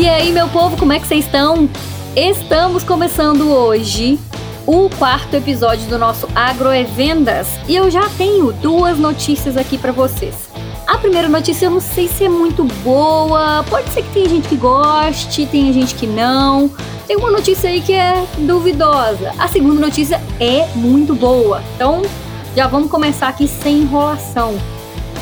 E aí, meu povo, como é que vocês estão? Estamos começando hoje o quarto episódio do nosso Agro é Vendas e eu já tenho duas notícias aqui para vocês. A primeira notícia eu não sei se é muito boa, pode ser que tenha gente que goste, tem gente que não. Tem uma notícia aí que é duvidosa. A segunda notícia é muito boa. Então, já vamos começar aqui sem enrolação.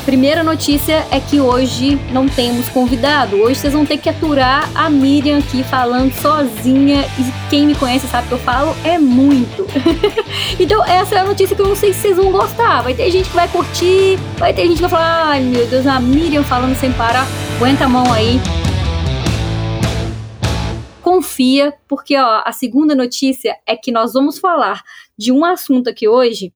Primeira notícia é que hoje não temos convidado. Hoje vocês vão ter que aturar a Miriam aqui falando sozinha. E quem me conhece sabe que eu falo é muito. então, essa é a notícia que eu não sei se vocês vão gostar. Vai ter gente que vai curtir, vai ter gente que vai falar: ai meu Deus, a Miriam falando sem parar. Aguenta a mão aí. Confia, porque ó, a segunda notícia é que nós vamos falar de um assunto aqui hoje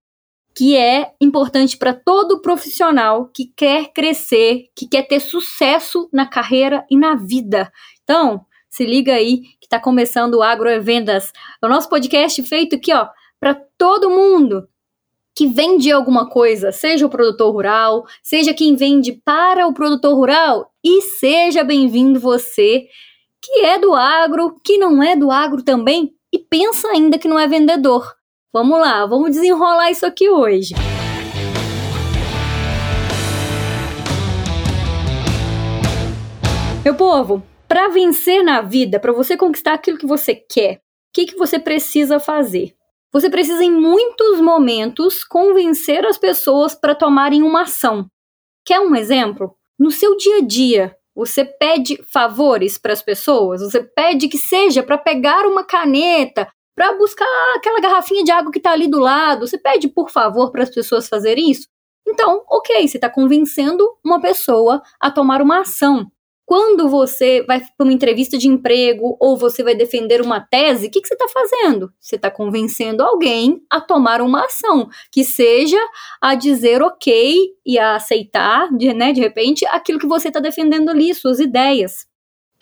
que é importante para todo profissional que quer crescer, que quer ter sucesso na carreira e na vida. Então, se liga aí que está começando o Agro Vendas, o nosso podcast feito aqui, ó, para todo mundo que vende alguma coisa, seja o produtor rural, seja quem vende para o produtor rural, e seja bem-vindo você que é do agro, que não é do agro também e pensa ainda que não é vendedor. Vamos lá, vamos desenrolar isso aqui hoje. Meu povo, para vencer na vida, para você conquistar aquilo que você quer, o que, que você precisa fazer? Você precisa, em muitos momentos, convencer as pessoas para tomarem uma ação. Quer um exemplo? No seu dia a dia, você pede favores para as pessoas, você pede que seja para pegar uma caneta, para buscar aquela garrafinha de água que está ali do lado. Você pede, por favor, para as pessoas fazerem isso? Então, ok, você está convencendo uma pessoa a tomar uma ação. Quando você vai para uma entrevista de emprego ou você vai defender uma tese, o que, que você está fazendo? Você está convencendo alguém a tomar uma ação, que seja a dizer ok e a aceitar, de, né, de repente, aquilo que você está defendendo ali, suas ideias.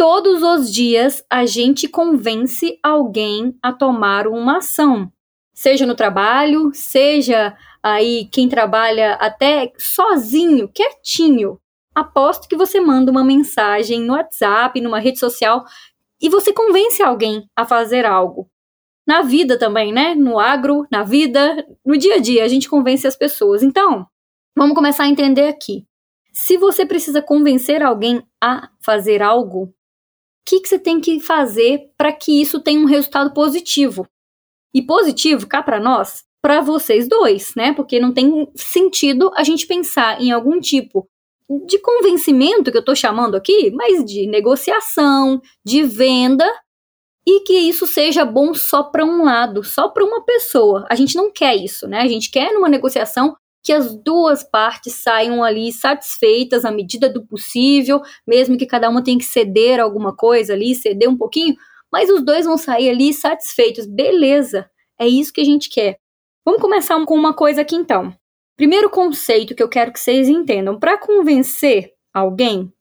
Todos os dias a gente convence alguém a tomar uma ação, seja no trabalho, seja aí quem trabalha até sozinho, quietinho. Aposto que você manda uma mensagem no WhatsApp, numa rede social e você convence alguém a fazer algo. Na vida também, né? No agro, na vida, no dia a dia, a gente convence as pessoas. Então, vamos começar a entender aqui. Se você precisa convencer alguém a fazer algo, que, que você tem que fazer para que isso tenha um resultado positivo. E positivo, cá para nós, para vocês dois, né? Porque não tem sentido a gente pensar em algum tipo de convencimento que eu estou chamando aqui, mas de negociação, de venda, e que isso seja bom só para um lado, só para uma pessoa. A gente não quer isso, né? A gente quer numa negociação que as duas partes saiam ali satisfeitas à medida do possível, mesmo que cada uma tenha que ceder alguma coisa ali, ceder um pouquinho, mas os dois vão sair ali satisfeitos. Beleza, é isso que a gente quer. Vamos começar com uma coisa aqui então. Primeiro conceito que eu quero que vocês entendam: para convencer alguém,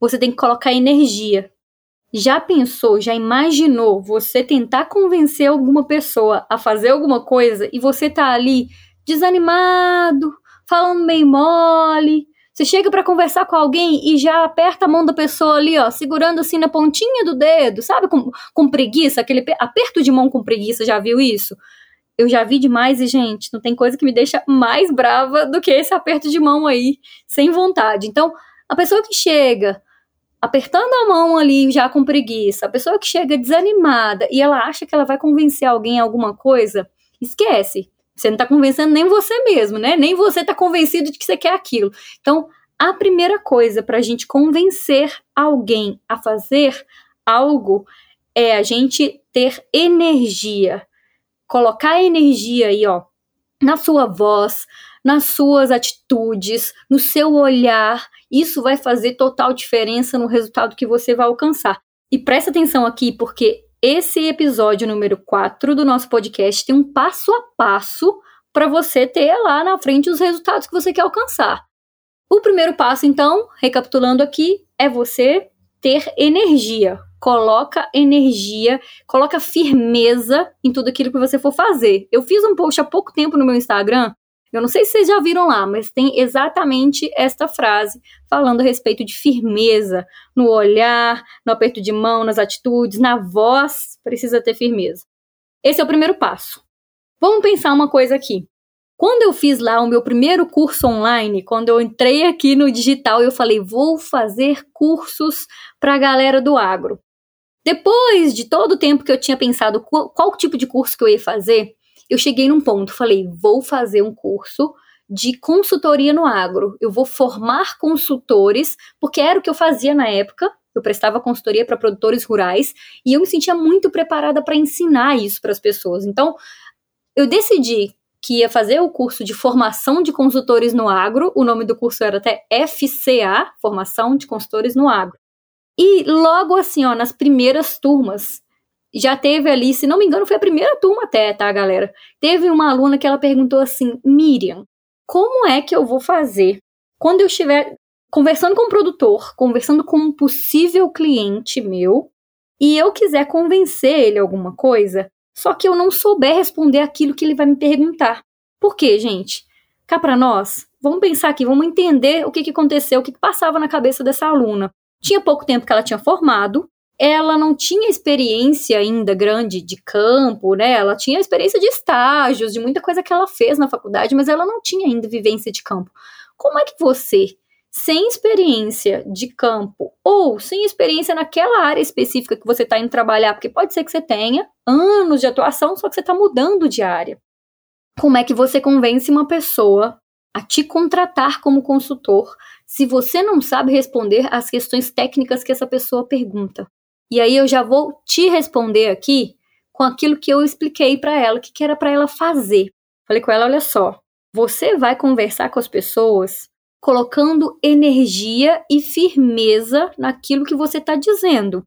você tem que colocar energia. Já pensou, já imaginou você tentar convencer alguma pessoa a fazer alguma coisa e você tá ali desanimado, falando meio mole. Você chega para conversar com alguém e já aperta a mão da pessoa ali, ó, segurando assim na pontinha do dedo, sabe? Com, com preguiça, aquele aperto de mão com preguiça, já viu isso? Eu já vi demais e, gente, não tem coisa que me deixa mais brava do que esse aperto de mão aí, sem vontade. Então, a pessoa que chega apertando a mão ali já com preguiça, a pessoa que chega desanimada e ela acha que ela vai convencer alguém a alguma coisa, esquece. Você não está convencendo nem você mesmo, né? Nem você está convencido de que você quer aquilo. Então, a primeira coisa para a gente convencer alguém a fazer algo é a gente ter energia. Colocar energia aí, ó, na sua voz, nas suas atitudes, no seu olhar. Isso vai fazer total diferença no resultado que você vai alcançar. E presta atenção aqui, porque esse episódio número 4 do nosso podcast tem um passo a passo para você ter lá na frente os resultados que você quer alcançar. O primeiro passo, então, recapitulando aqui, é você ter energia. Coloca energia, coloca firmeza em tudo aquilo que você for fazer. Eu fiz um post há pouco tempo no meu Instagram Eu não sei se vocês já viram lá, mas tem exatamente esta frase falando a respeito de firmeza no olhar, no aperto de mão, nas atitudes, na voz, precisa ter firmeza. Esse é o primeiro passo. Vamos pensar uma coisa aqui. Quando eu fiz lá o meu primeiro curso online, quando eu entrei aqui no digital, eu falei: vou fazer cursos para a galera do agro. Depois de todo o tempo que eu tinha pensado qual, qual tipo de curso que eu ia fazer, eu cheguei num ponto, falei, vou fazer um curso de consultoria no agro. Eu vou formar consultores, porque era o que eu fazia na época. Eu prestava consultoria para produtores rurais e eu me sentia muito preparada para ensinar isso para as pessoas. Então, eu decidi que ia fazer o curso de formação de consultores no agro. O nome do curso era até FCA, Formação de Consultores no Agro. E logo assim, ó, nas primeiras turmas, já teve ali, se não me engano, foi a primeira turma até, tá, galera? Teve uma aluna que ela perguntou assim: Miriam, como é que eu vou fazer quando eu estiver conversando com o um produtor, conversando com um possível cliente meu, e eu quiser convencer ele alguma coisa, só que eu não souber responder aquilo que ele vai me perguntar? Por quê, gente? Cá para nós, vamos pensar aqui, vamos entender o que, que aconteceu, o que, que passava na cabeça dessa aluna. Tinha pouco tempo que ela tinha formado, ela não tinha experiência ainda grande de campo, né? Ela tinha experiência de estágios, de muita coisa que ela fez na faculdade, mas ela não tinha ainda vivência de campo. Como é que você, sem experiência de campo ou sem experiência naquela área específica que você está indo trabalhar, porque pode ser que você tenha anos de atuação, só que você está mudando de área. Como é que você convence uma pessoa a te contratar como consultor se você não sabe responder às questões técnicas que essa pessoa pergunta? E aí eu já vou te responder aqui com aquilo que eu expliquei para ela, que, que era para ela fazer. Falei com ela, olha só, você vai conversar com as pessoas colocando energia e firmeza naquilo que você está dizendo.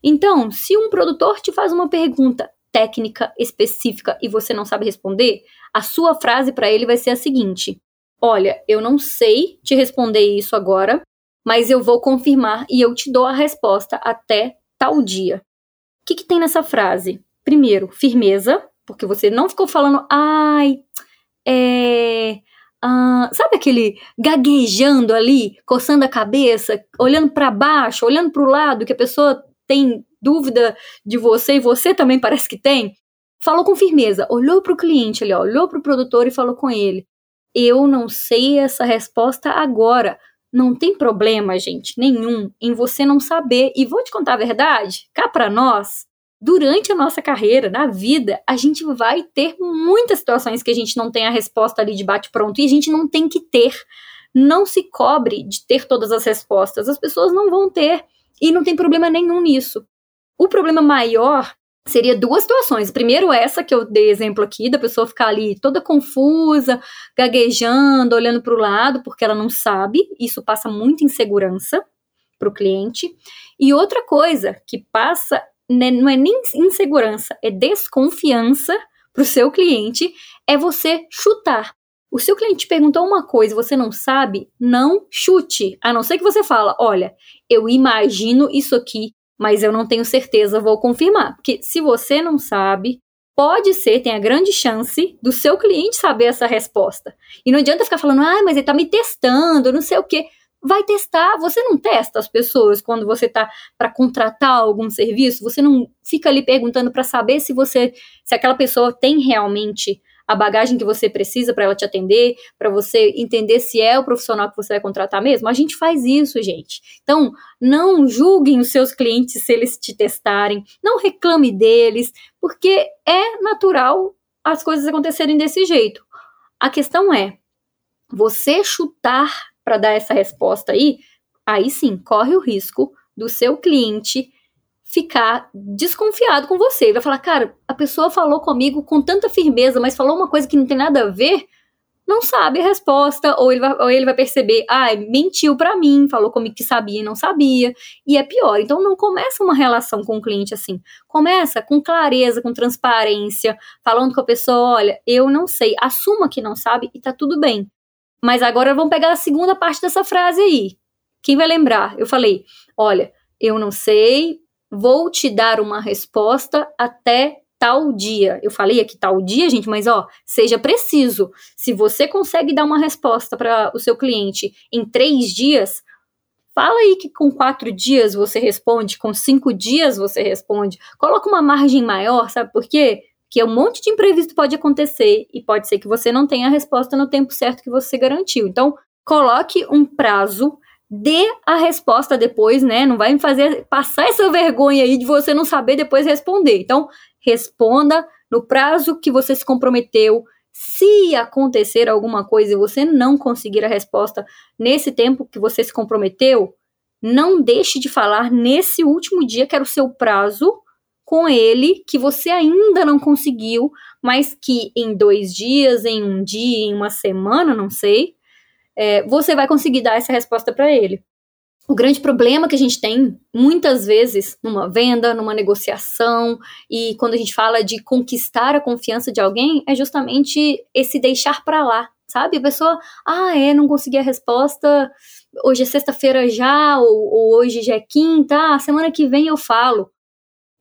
Então, se um produtor te faz uma pergunta técnica específica e você não sabe responder, a sua frase para ele vai ser a seguinte: Olha, eu não sei te responder isso agora, mas eu vou confirmar e eu te dou a resposta até tal dia. O que, que tem nessa frase? Primeiro, firmeza, porque você não ficou falando, ai, é. Uh, sabe aquele gaguejando ali, coçando a cabeça, olhando para baixo, olhando para o lado, que a pessoa tem dúvida de você e você também parece que tem? Falou com firmeza, olhou para o cliente ali, olhou para o produtor e falou com ele: Eu não sei essa resposta agora, não tem problema, gente, nenhum em você não saber. E vou te contar a verdade, cá para nós, durante a nossa carreira, na vida, a gente vai ter muitas situações que a gente não tem a resposta ali de bate-pronto e a gente não tem que ter. Não se cobre de ter todas as respostas, as pessoas não vão ter e não tem problema nenhum nisso. O problema maior seria duas situações. Primeiro, essa que eu dei exemplo aqui, da pessoa ficar ali toda confusa, gaguejando, olhando para o lado, porque ela não sabe. Isso passa muita insegurança para o cliente. E outra coisa que passa, né, não é nem insegurança, é desconfiança para o seu cliente, é você chutar. O seu cliente te perguntou uma coisa e você não sabe, não chute. A não ser que você fala, olha, eu imagino isso aqui mas eu não tenho certeza, vou confirmar. Porque se você não sabe, pode ser, tem a grande chance do seu cliente saber essa resposta. E não adianta ficar falando, ah, mas ele tá me testando, não sei o quê. Vai testar, você não testa as pessoas quando você tá para contratar algum serviço, você não fica ali perguntando para saber se você se aquela pessoa tem realmente a bagagem que você precisa para ela te atender, para você entender se é o profissional que você vai contratar mesmo. A gente faz isso, gente. Então, não julguem os seus clientes se eles te testarem, não reclame deles, porque é natural as coisas acontecerem desse jeito. A questão é, você chutar para dar essa resposta aí, aí sim, corre o risco do seu cliente ficar desconfiado com você. Ele vai falar, cara, a pessoa falou comigo com tanta firmeza, mas falou uma coisa que não tem nada a ver, não sabe a resposta, ou ele vai, ou ele vai perceber, ah, mentiu para mim, falou comigo que sabia e não sabia, e é pior. Então não começa uma relação com o cliente assim. Começa com clareza, com transparência, falando com a pessoa, olha, eu não sei, assuma que não sabe e tá tudo bem. Mas agora vamos pegar a segunda parte dessa frase aí. Quem vai lembrar? Eu falei, olha, eu não sei, vou te dar uma resposta até tal dia. Eu falei aqui tal dia, gente, mas ó, seja preciso. Se você consegue dar uma resposta para o seu cliente em três dias, fala aí que com quatro dias você responde, com cinco dias você responde. Coloca uma margem maior, sabe por quê? Porque um monte de imprevisto pode acontecer e pode ser que você não tenha a resposta no tempo certo que você garantiu. Então, coloque um prazo dê a resposta depois, né? Não vai me fazer passar essa vergonha aí de você não saber depois responder. Então, responda no prazo que você se comprometeu. Se acontecer alguma coisa e você não conseguir a resposta nesse tempo que você se comprometeu, não deixe de falar nesse último dia, que era o seu prazo, com ele, que você ainda não conseguiu, mas que em dois dias, em um dia, em uma semana, não sei, é, você vai conseguir dar essa resposta para ele. O grande problema que a gente tem, muitas vezes, numa venda, numa negociação, e quando a gente fala de conquistar a confiança de alguém, é justamente esse deixar para lá, sabe? A pessoa, ah, é, não consegui a resposta, hoje é sexta-feira já, ou, ou, hoje já é quinta, ah, semana que vem eu falo.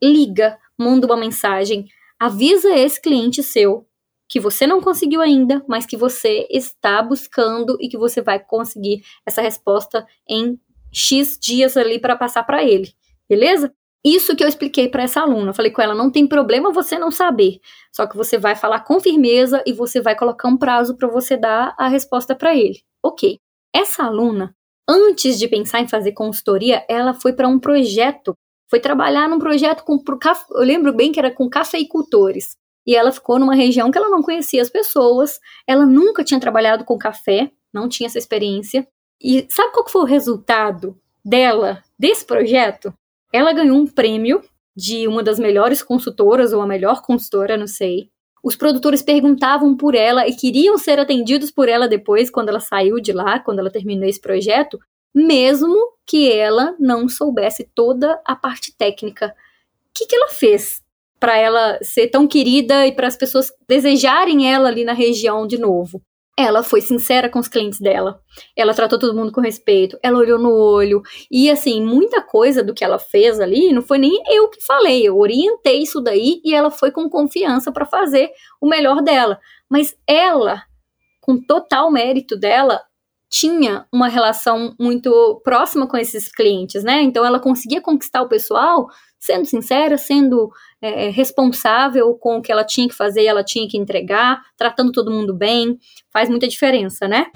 Liga, manda uma mensagem, avisa esse cliente seu que você não conseguiu ainda, mas que você está buscando e que você vai conseguir essa resposta em X dias ali para passar para ele, beleza? Isso que eu expliquei para essa aluna. Eu falei com ela: não tem problema você não saber, só que você vai falar com firmeza e você vai colocar um prazo para você dar a resposta para ele. Ok. Essa aluna, antes de pensar em fazer consultoria, ela foi para um projeto, foi trabalhar num projeto com. Eu lembro bem que era com cafeicultores e ela ficou numa região que ela não conhecia as pessoas, ela nunca tinha trabalhado com café, não tinha essa experiência. E sabe qual foi o resultado dela, desse projeto? Ela ganhou um prêmio de uma das melhores consultoras, ou a melhor consultora, não sei. Os produtores perguntavam por ela e queriam ser atendidos por ela depois, quando ela saiu de lá, quando ela terminou esse projeto, mesmo que ela não soubesse toda a parte técnica. O que, que ela fez? Para ela ser tão querida e para as pessoas desejarem ela ali na região de novo. Ela foi sincera com os clientes dela. Ela tratou todo mundo com respeito. Ela olhou no olho. E, assim, muita coisa do que ela fez ali não foi nem eu que falei. Eu orientei isso daí e ela foi com confiança para fazer o melhor dela. Mas ela, com total mérito dela, tinha uma relação muito próxima com esses clientes, né? Então ela conseguia conquistar o pessoal sendo sincera, sendo é, é, responsável com o que ela tinha que fazer e ela tinha que entregar, tratando todo mundo bem, faz muita diferença, né?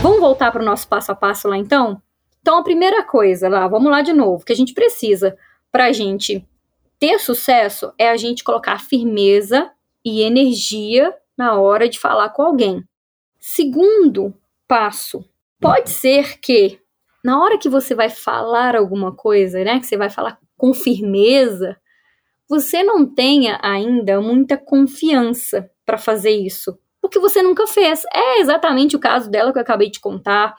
Vamos voltar para o nosso passo a passo lá então? Então, a primeira coisa lá, vamos lá de novo, que a gente precisa para a gente ter sucesso é a gente colocar firmeza e energia na hora de falar com alguém. Segundo passo, pode ser que na hora que você vai falar alguma coisa, né, que você vai falar com firmeza, você não tenha ainda muita confiança para fazer isso, porque você nunca fez. É exatamente o caso dela que eu acabei de contar.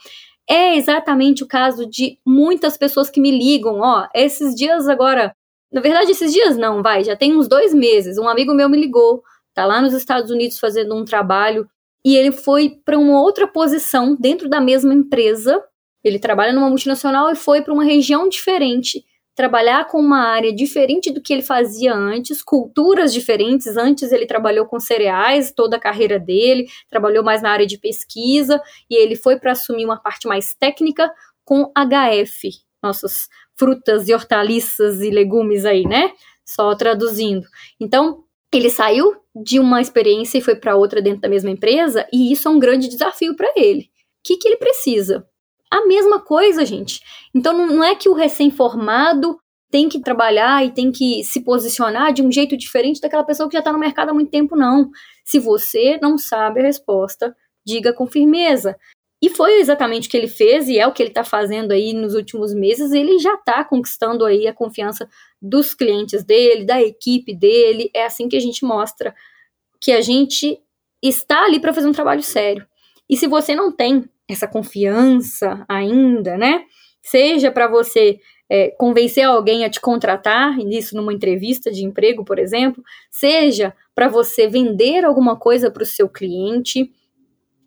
É exatamente o caso de muitas pessoas que me ligam, ó, esses dias agora, na verdade esses dias não, vai, já tem uns dois meses, um amigo meu me ligou, tá lá nos Estados Unidos fazendo um trabalho e ele foi para uma outra posição dentro da mesma empresa ele trabalha numa multinacional e foi para uma região diferente, trabalhar com uma área diferente do que ele fazia antes, culturas diferentes. Antes ele trabalhou com cereais toda a carreira dele, trabalhou mais na área de pesquisa e ele foi para assumir uma parte mais técnica com HF, nossas frutas e hortaliças e legumes aí, né? Só traduzindo. Então, ele saiu de uma experiência e foi para outra dentro da mesma empresa, e isso é um grande desafio para ele. O que, que ele precisa? A mesma coisa, gente. Então não é que o recém-formado tem que trabalhar e tem que se posicionar de um jeito diferente daquela pessoa que já está no mercado há muito tempo, não. Se você não sabe a resposta, diga com firmeza. E foi exatamente o que ele fez e é o que ele está fazendo aí nos últimos meses. Ele já está conquistando aí a confiança dos clientes dele, da equipe dele. É assim que a gente mostra que a gente está ali para fazer um trabalho sério. E se você não tem essa confiança ainda, né? Seja para você é, convencer alguém a te contratar, isso numa entrevista de emprego, por exemplo, seja para você vender alguma coisa para o seu cliente,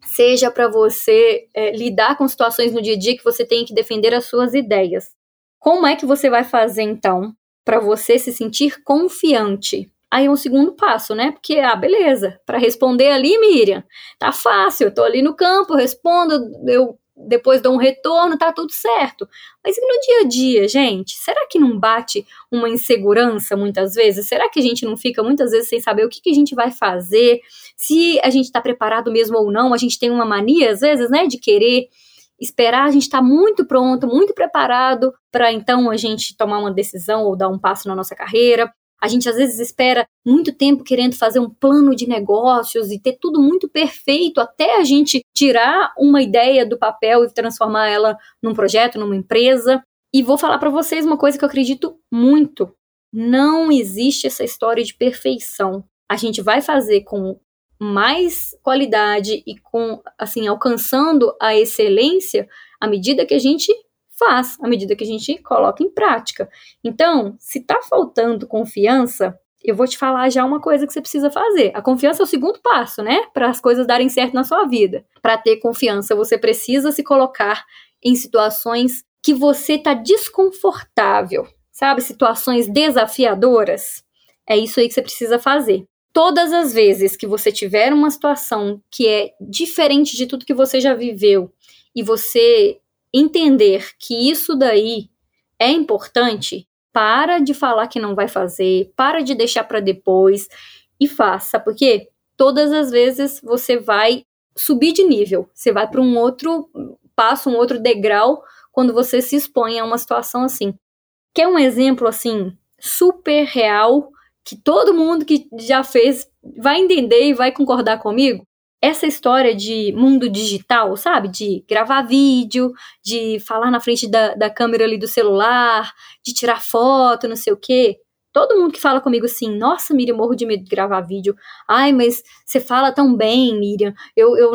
seja para você é, lidar com situações no dia a dia que você tem que defender as suas ideias. Como é que você vai fazer então para você se sentir confiante. Aí um segundo passo, né? Porque, ah, beleza, para responder ali, Miriam, tá fácil, eu tô ali no campo, respondo, eu depois dou um retorno, tá tudo certo. Mas e no dia a dia, gente? Será que não bate uma insegurança muitas vezes? Será que a gente não fica muitas vezes sem saber o que, que a gente vai fazer? Se a gente tá preparado mesmo ou não? A gente tem uma mania, às vezes, né, de querer esperar a gente estar tá muito pronto, muito preparado para então a gente tomar uma decisão ou dar um passo na nossa carreira. A gente às vezes espera muito tempo querendo fazer um plano de negócios e ter tudo muito perfeito até a gente tirar uma ideia do papel e transformar ela num projeto, numa empresa. E vou falar para vocês uma coisa que eu acredito muito. Não existe essa história de perfeição. A gente vai fazer com mais qualidade e com assim alcançando a excelência à medida que a gente faz, à medida que a gente coloca em prática. Então, se tá faltando confiança, eu vou te falar já uma coisa que você precisa fazer. A confiança é o segundo passo, né? Para as coisas darem certo na sua vida. Para ter confiança, você precisa se colocar em situações que você tá desconfortável, sabe? Situações desafiadoras. É isso aí que você precisa fazer todas as vezes que você tiver uma situação que é diferente de tudo que você já viveu e você entender que isso daí é importante, para de falar que não vai fazer, para de deixar para depois e faça, porque todas as vezes você vai subir de nível, você vai para um outro passo, um outro degrau quando você se expõe a uma situação assim. Quer um exemplo assim super real que todo mundo que já fez vai entender e vai concordar comigo. Essa história de mundo digital, sabe? De gravar vídeo, de falar na frente da, da câmera ali do celular, de tirar foto, não sei o quê. Todo mundo que fala comigo assim, nossa, Miriam, morro de medo de gravar vídeo. Ai, mas você fala tão bem, Miriam. Eu, eu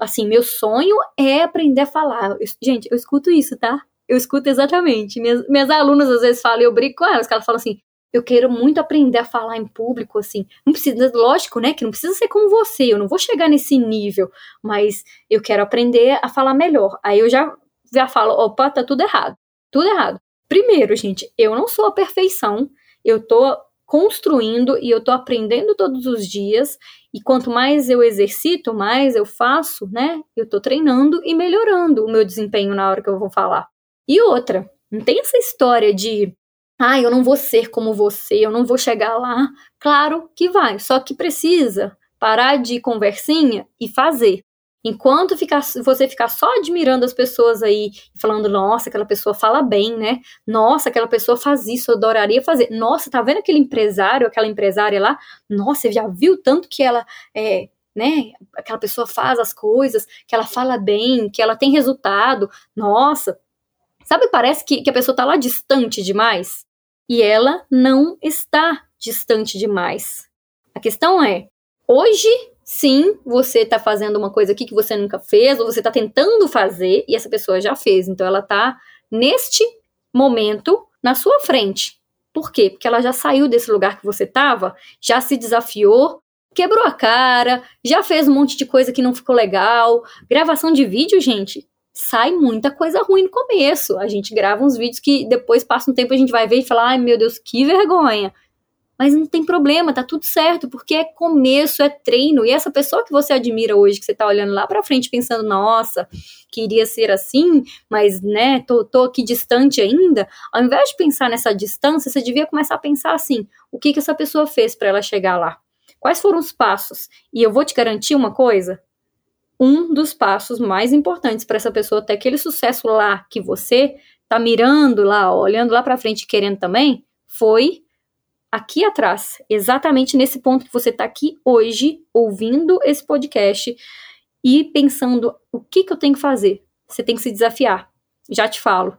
assim, meu sonho é aprender a falar. Eu, gente, eu escuto isso, tá? Eu escuto exatamente. Minhas, minhas alunas às vezes falam, eu brinco com elas, que elas falam assim, eu quero muito aprender a falar em público, assim. Não precisa, lógico, né? Que não precisa ser como você, eu não vou chegar nesse nível, mas eu quero aprender a falar melhor. Aí eu já, já falo, opa, tá tudo errado. Tudo errado. Primeiro, gente, eu não sou a perfeição, eu tô construindo e eu tô aprendendo todos os dias. E quanto mais eu exercito, mais eu faço, né? Eu tô treinando e melhorando o meu desempenho na hora que eu vou falar. E outra, não tem essa história de ah, eu não vou ser como você, eu não vou chegar lá. Claro que vai, só que precisa parar de conversinha e fazer. Enquanto ficar, você ficar só admirando as pessoas aí, falando, nossa, aquela pessoa fala bem, né? Nossa, aquela pessoa faz isso, eu adoraria fazer. Nossa, tá vendo aquele empresário, aquela empresária lá? Nossa, você já viu tanto que ela é, né? Aquela pessoa faz as coisas, que ela fala bem, que ela tem resultado. Nossa, sabe, parece que, que a pessoa tá lá distante demais e ela não está distante demais. A questão é, hoje sim, você está fazendo uma coisa aqui que você nunca fez, ou você está tentando fazer e essa pessoa já fez. Então ela está neste momento na sua frente. Por quê? Porque ela já saiu desse lugar que você estava, já se desafiou, quebrou a cara, já fez um monte de coisa que não ficou legal. Gravação de vídeo, gente, sai muita coisa ruim no começo. A gente grava uns vídeos que depois passa um tempo a gente vai ver e falar, ai meu Deus, que vergonha. Mas não tem problema, tá tudo certo, porque é começo, é treino. E essa pessoa que você admira hoje, que você tá olhando lá pra frente pensando, nossa, queria ser assim, mas né, tô, tô aqui distante ainda. Ao invés de pensar nessa distância, você devia começar a pensar assim: o que que essa pessoa fez para ela chegar lá? Quais foram os passos? E eu vou te garantir uma coisa: um dos passos mais importantes para essa pessoa ter aquele sucesso lá que você tá mirando lá, olhando lá para frente, querendo também, foi aqui atrás, exatamente nesse ponto que você tá aqui hoje, ouvindo esse podcast e pensando o que que eu tenho que fazer. Você tem que se desafiar. Já te falo.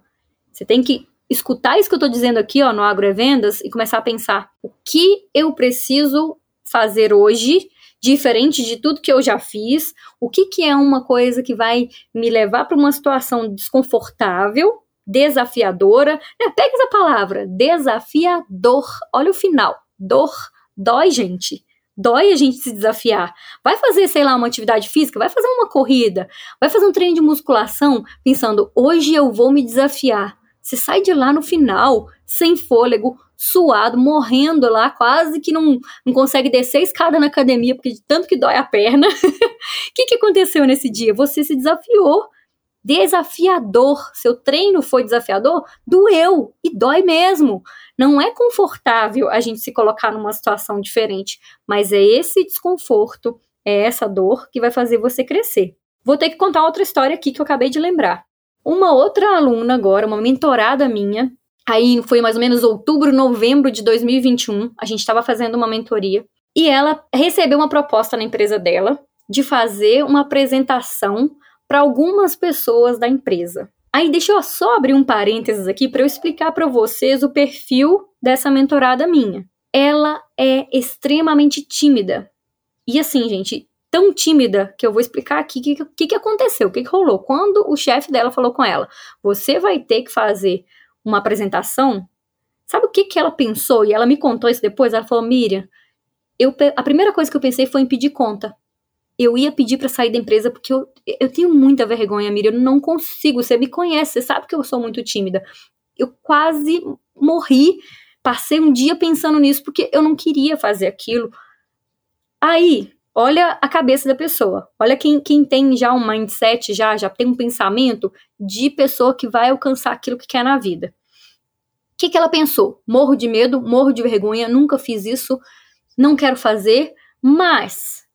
Você tem que escutar isso que eu tô dizendo aqui, ó, no Agrovendas e começar a pensar o que eu preciso fazer hoje diferente de tudo que eu já fiz, o que, que é uma coisa que vai me levar para uma situação desconfortável, desafiadora. Né? Pega essa palavra, desafiador. Olha o final. Dor. Dói, gente. Dói a gente se desafiar. Vai fazer, sei lá, uma atividade física, vai fazer uma corrida, vai fazer um treino de musculação, pensando, hoje eu vou me desafiar. Você sai de lá no final, sem fôlego, suado, morrendo lá, quase que não, não consegue descer a escada na academia, porque de tanto que dói a perna. O que, que aconteceu nesse dia? Você se desafiou. Desafiador. Seu treino foi desafiador? Doeu. E dói mesmo. Não é confortável a gente se colocar numa situação diferente, mas é esse desconforto, é essa dor que vai fazer você crescer. Vou ter que contar outra história aqui que eu acabei de lembrar. Uma outra aluna agora, uma mentorada minha, aí foi mais ou menos outubro, novembro de 2021, a gente estava fazendo uma mentoria e ela recebeu uma proposta na empresa dela de fazer uma apresentação para algumas pessoas da empresa. Aí deixa eu só abrir um parênteses aqui para eu explicar para vocês o perfil dessa mentorada minha. Ela é extremamente tímida. E assim, gente, tão tímida que eu vou explicar aqui o que, que, que, aconteceu, o que, que rolou. Quando o chefe dela falou com ela, você vai ter que fazer uma apresentação, sabe o que, que ela pensou? E ela me contou isso depois. Ela falou: Miriam, eu, a primeira coisa que eu pensei foi em pedir conta. Eu ia pedir para sair da empresa porque eu, eu tenho muita vergonha, Miriam. Eu não consigo. Você me conhece, você sabe que eu sou muito tímida. Eu quase morri. Passei um dia pensando nisso porque eu não queria fazer aquilo. Aí, olha a cabeça da pessoa. Olha quem, quem tem já um mindset, já, já tem um pensamento de pessoa que vai alcançar aquilo que quer na vida. O que, que ela pensou? Morro de medo, morro de vergonha, nunca fiz isso, não quero fazer, mas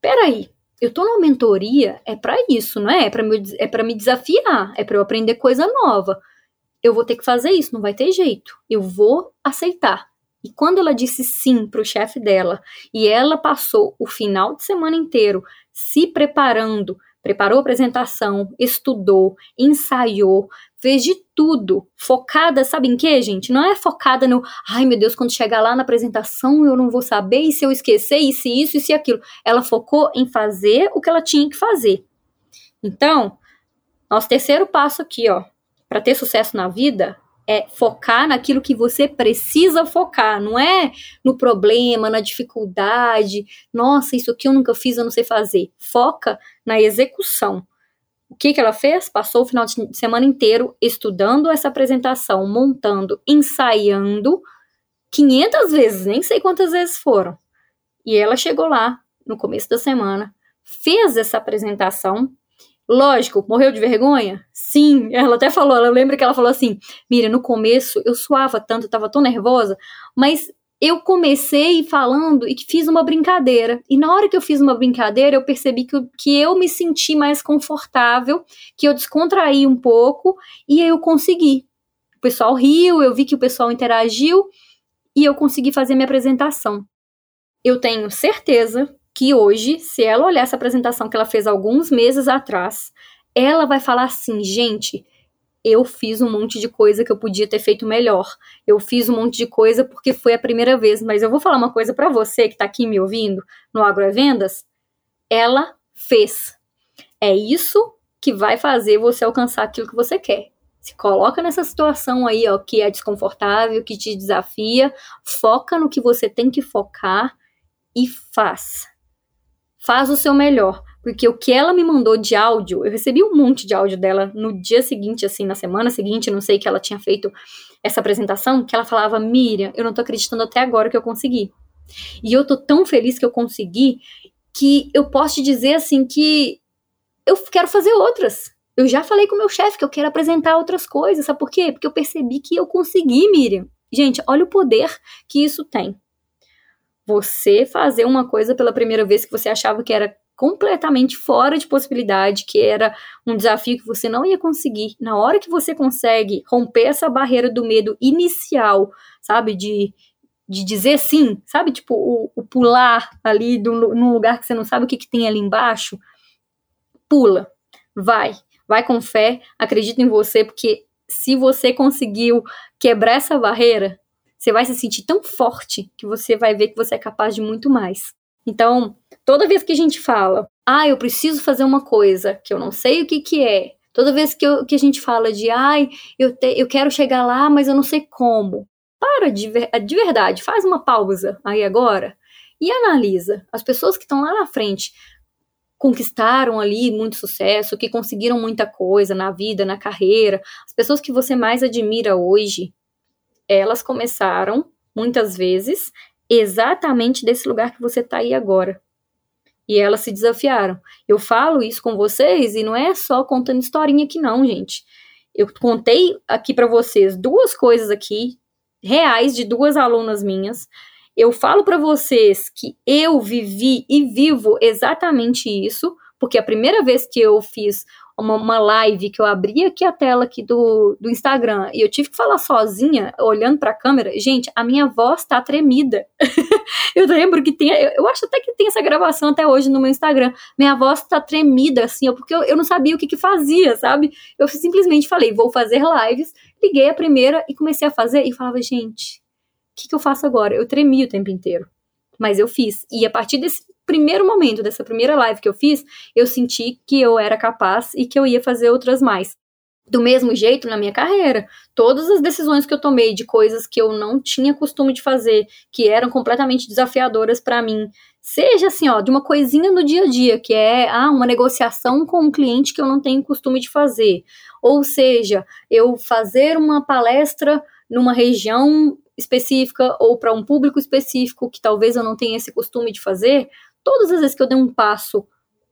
peraí, eu tô numa mentoria, é para isso, não é? É para me, é me desafiar, é para eu aprender coisa nova. Eu vou ter que fazer isso, não vai ter jeito. Eu vou aceitar. E quando ela disse sim para o chefe dela e ela passou o final de semana inteiro se preparando, preparou a apresentação, estudou, ensaiou, fez de tudo, focada, sabe em quê, gente? Não é focada no, ai meu Deus, quando chegar lá na apresentação eu não vou saber, e se eu esquecer, e se isso, e se aquilo. Ela focou em fazer o que ela tinha que fazer. Então, nosso terceiro passo aqui, ó, para ter sucesso na vida é focar naquilo que você precisa focar, não é no problema, na dificuldade. Nossa, isso aqui eu nunca fiz, eu não sei fazer. Foca na execução. O que, que ela fez? Passou o final de semana inteiro estudando essa apresentação, montando, ensaiando 500 vezes, nem sei quantas vezes foram. E ela chegou lá no começo da semana, fez essa apresentação Lógico, morreu de vergonha? Sim, ela até falou, ela lembra que ela falou assim: Mira, no começo eu suava tanto, eu tava tão nervosa, mas eu comecei falando e fiz uma brincadeira. E na hora que eu fiz uma brincadeira, eu percebi que eu, que eu me senti mais confortável, que eu descontraí um pouco e eu consegui. O pessoal riu, eu vi que o pessoal interagiu e eu consegui fazer minha apresentação. Eu tenho certeza que hoje, se ela olhar essa apresentação que ela fez alguns meses atrás, ela vai falar assim, gente, eu fiz um monte de coisa que eu podia ter feito melhor. Eu fiz um monte de coisa porque foi a primeira vez, mas eu vou falar uma coisa para você que tá aqui me ouvindo no Agrovendas, ela fez. É isso que vai fazer você alcançar aquilo que você quer. Se coloca nessa situação aí, ó, que é desconfortável, que te desafia, foca no que você tem que focar e faz faz o seu melhor. Porque o que ela me mandou de áudio, eu recebi um monte de áudio dela no dia seguinte, assim, na semana seguinte, não sei que ela tinha feito essa apresentação, que ela falava: Miriam, eu não tô acreditando até agora que eu consegui. E eu tô tão feliz que eu consegui que eu posso te dizer assim que eu quero fazer outras. Eu já falei com o meu chefe que eu quero apresentar outras coisas, sabe por quê? Porque eu percebi que eu consegui, Miriam. Gente, olha o poder que isso tem você fazer uma coisa pela primeira vez que você achava que era completamente fora de possibilidade, que era um desafio que você não ia conseguir. Na hora que você consegue romper essa barreira do medo inicial, sabe, de, de dizer sim, sabe, tipo o, o pular ali do, num lugar que você não sabe o que, que tem ali embaixo, pula, vai, vai com fé, acredita em você, porque se você conseguiu quebrar essa barreira, você vai se sentir tão forte que você vai ver que você é capaz de muito mais. Então, toda vez que a gente fala, ah, eu preciso fazer uma coisa que eu não sei o que, que é, toda vez que, eu, que a gente fala de, ai, eu, te, eu quero chegar lá, mas eu não sei como, para de, de verdade, faz uma pausa aí agora e analisa as pessoas que estão lá na frente. conquistaram ali muito sucesso, que conseguiram muita coisa na vida, na carreira, as pessoas que você mais admira hoje, elas começaram, muitas vezes, exatamente desse lugar que você está aí agora. E elas se desafiaram. Eu falo isso com vocês e não é só contando historinha aqui não, gente. Eu contei aqui para vocês duas coisas aqui reais de duas alunas minhas. Eu falo para vocês que eu vivi e vivo exatamente isso, porque a primeira vez que eu fiz uma, uma, live que eu abri aqui a tela aqui do, do Instagram e eu tive que falar sozinha, olhando para a câmera, gente, a minha voz tá tremida. eu lembro que tem, eu, eu, acho até que tem essa gravação até hoje no meu Instagram. Minha voz tá tremida, assim, porque eu, eu não sabia o que que fazia, sabe? Eu simplesmente falei, vou fazer lives, liguei a primeira e comecei a fazer e falava, gente, o que, que eu faço agora? Eu tremi o tempo inteiro. Mas eu fiz. E a partir desse primeiro momento, dessa primeira live que eu fiz, eu senti que eu era capaz e que eu ia fazer outras mais. Do mesmo jeito na minha carreira, todas as decisões que eu tomei de coisas que eu não tinha costume de fazer, que eram completamente desafiadoras para mim, seja assim, ó, de uma coisinha no dia a dia, que é ah, uma negociação com um cliente que eu não tenho costume de fazer, ou seja, eu fazer uma palestra numa região específica ou para um público específico que talvez eu não tenha esse costume de fazer, todas as vezes que eu dei um passo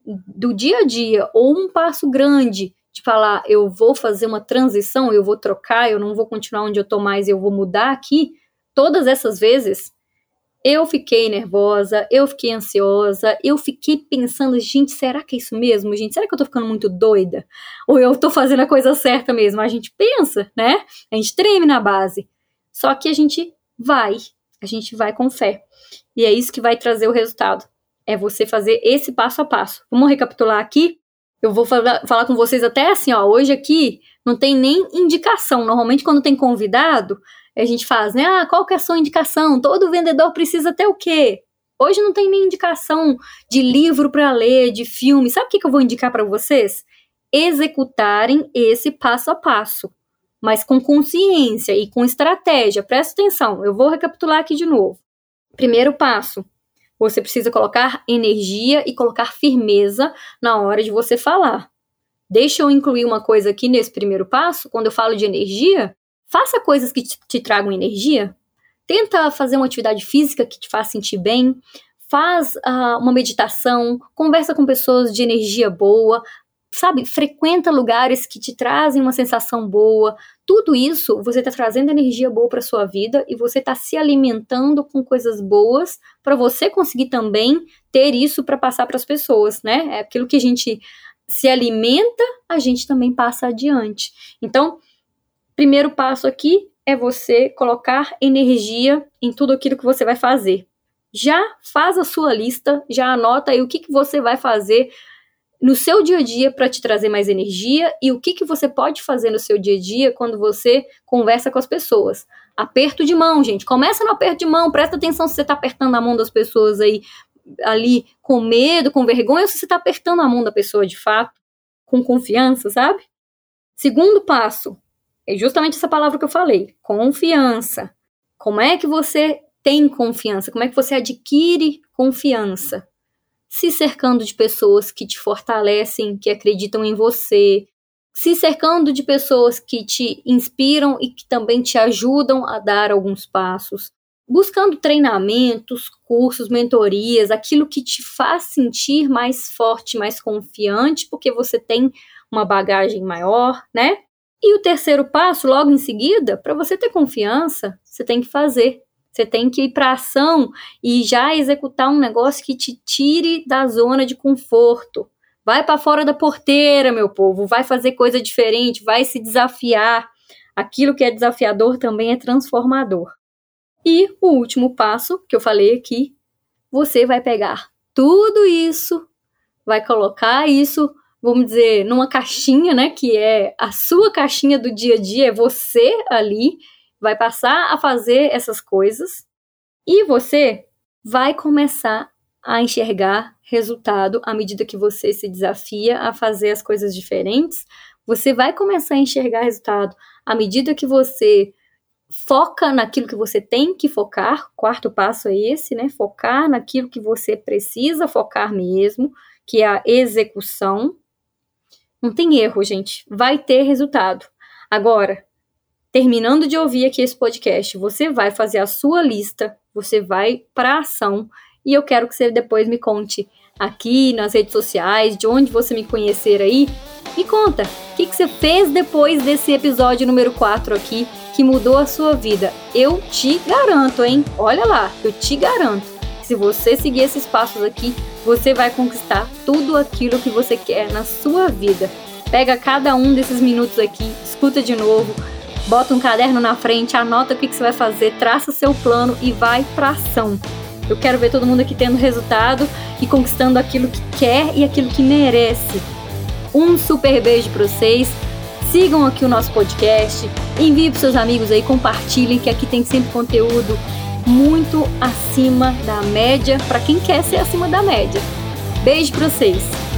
do dia a dia ou um passo grande de falar eu vou fazer uma transição, eu vou trocar, eu não vou continuar onde eu tô mais, eu vou mudar aqui, todas essas vezes eu fiquei nervosa, eu fiquei ansiosa, eu fiquei pensando, gente, será que é isso mesmo? Gente, será que eu tô ficando muito doida? Ou eu tô fazendo a coisa certa mesmo? A gente pensa, né? A gente treme na base. Só que a gente vai, a gente vai com fé. E é isso que vai trazer o resultado é você fazer esse passo a passo. Vamos recapitular aqui? Eu vou falar, falar com vocês até assim, ó, hoje aqui não tem nem indicação. Normalmente quando tem convidado, a gente faz, né? Ah, qual que é a sua indicação? Todo vendedor precisa ter o quê? Hoje não tem nem indicação de livro para ler, de filme. Sabe o que, que eu vou indicar para vocês? Executarem esse passo a passo, mas com consciência e com estratégia. Presta atenção, eu vou recapitular aqui de novo. Primeiro passo: você precisa colocar energia e colocar firmeza na hora de você falar. Deixa eu incluir uma coisa aqui nesse primeiro passo. Quando eu falo de energia, faça coisas que te, te tragam energia. Tenta fazer uma atividade física que te faça sentir bem. Faz uh, uma meditação, conversa com pessoas de energia boa, sabe, frequenta lugares que te trazem uma sensação boa. Tudo isso você está trazendo energia boa para sua vida e você está se alimentando com coisas boas para você conseguir também ter isso para passar para as pessoas, né? É aquilo que a gente se alimenta, a gente também passa adiante. Então, primeiro passo aqui é você colocar energia em tudo aquilo que você vai fazer. Já faz a sua lista, já anota aí o que, que você vai fazer no seu dia a dia para te trazer mais energia e o que, que você pode fazer no seu dia a dia quando você conversa com as pessoas. Aperto de mão, gente. Começa no aperto de mão, presta atenção se você está apertando a mão das pessoas aí ali com medo, com vergonha, ou se você está apertando a mão da pessoa de fato, com confiança, sabe? Segundo passo, é justamente essa palavra que eu falei, confiança. Como é que você tem confiança? Como é que você adquire confiança? Se cercando de pessoas que te fortalecem, que acreditam em você, se cercando de pessoas que te inspiram e que também te ajudam a dar alguns passos, buscando treinamentos, cursos, mentorias, aquilo que te faz sentir mais forte, mais confiante, porque você tem uma bagagem maior, né? E o terceiro passo, logo em seguida, para você ter confiança, você tem que fazer. Você tem que ir para ação e já executar um negócio que te tire da zona de conforto. Vai para fora da porteira, meu povo, vai fazer coisa diferente, vai se desafiar. Aquilo que é desafiador também é transformador. E o último passo que eu falei aqui, você vai pegar tudo isso, vai colocar isso, vamos dizer, numa caixinha, né, que é a sua caixinha do dia a dia, é você ali, vai passar a fazer essas coisas e você vai começar a enxergar resultado à medida que você se desafia a fazer as coisas diferentes. Você vai começar a enxergar resultado à medida que você foca naquilo que você tem que focar. Quarto passo é esse, né? Focar naquilo que você precisa focar mesmo, que é a execução. Não tem erro, gente. Vai ter resultado. Agora, terminando de ouvir aqui esse podcast, você vai fazer a sua lista, você vai para ação e eu quero que você depois me conte aqui nas redes sociais, de onde você me conhecer aí. Me conta, o que, que você fez depois desse episódio número 4 aqui que mudou a sua vida? Eu te garanto, hein? Olha lá, eu te garanto. Se você seguir esses passos aqui, você vai conquistar tudo aquilo que você quer na sua vida. Pega cada um desses minutos aqui, escuta de novo, bota um caderno na frente, anota o que, que você vai fazer, traça o seu plano e vai pra ação. Eu quero ver todo mundo aqui tendo resultado e conquistando aquilo que quer e aquilo que merece. Um super beijo para vocês. Sigam aqui o nosso podcast, envie para seus amigos aí, compartilhem que aqui tem sempre conteúdo muito acima da média para quem quer ser acima da média. Beijo para vocês.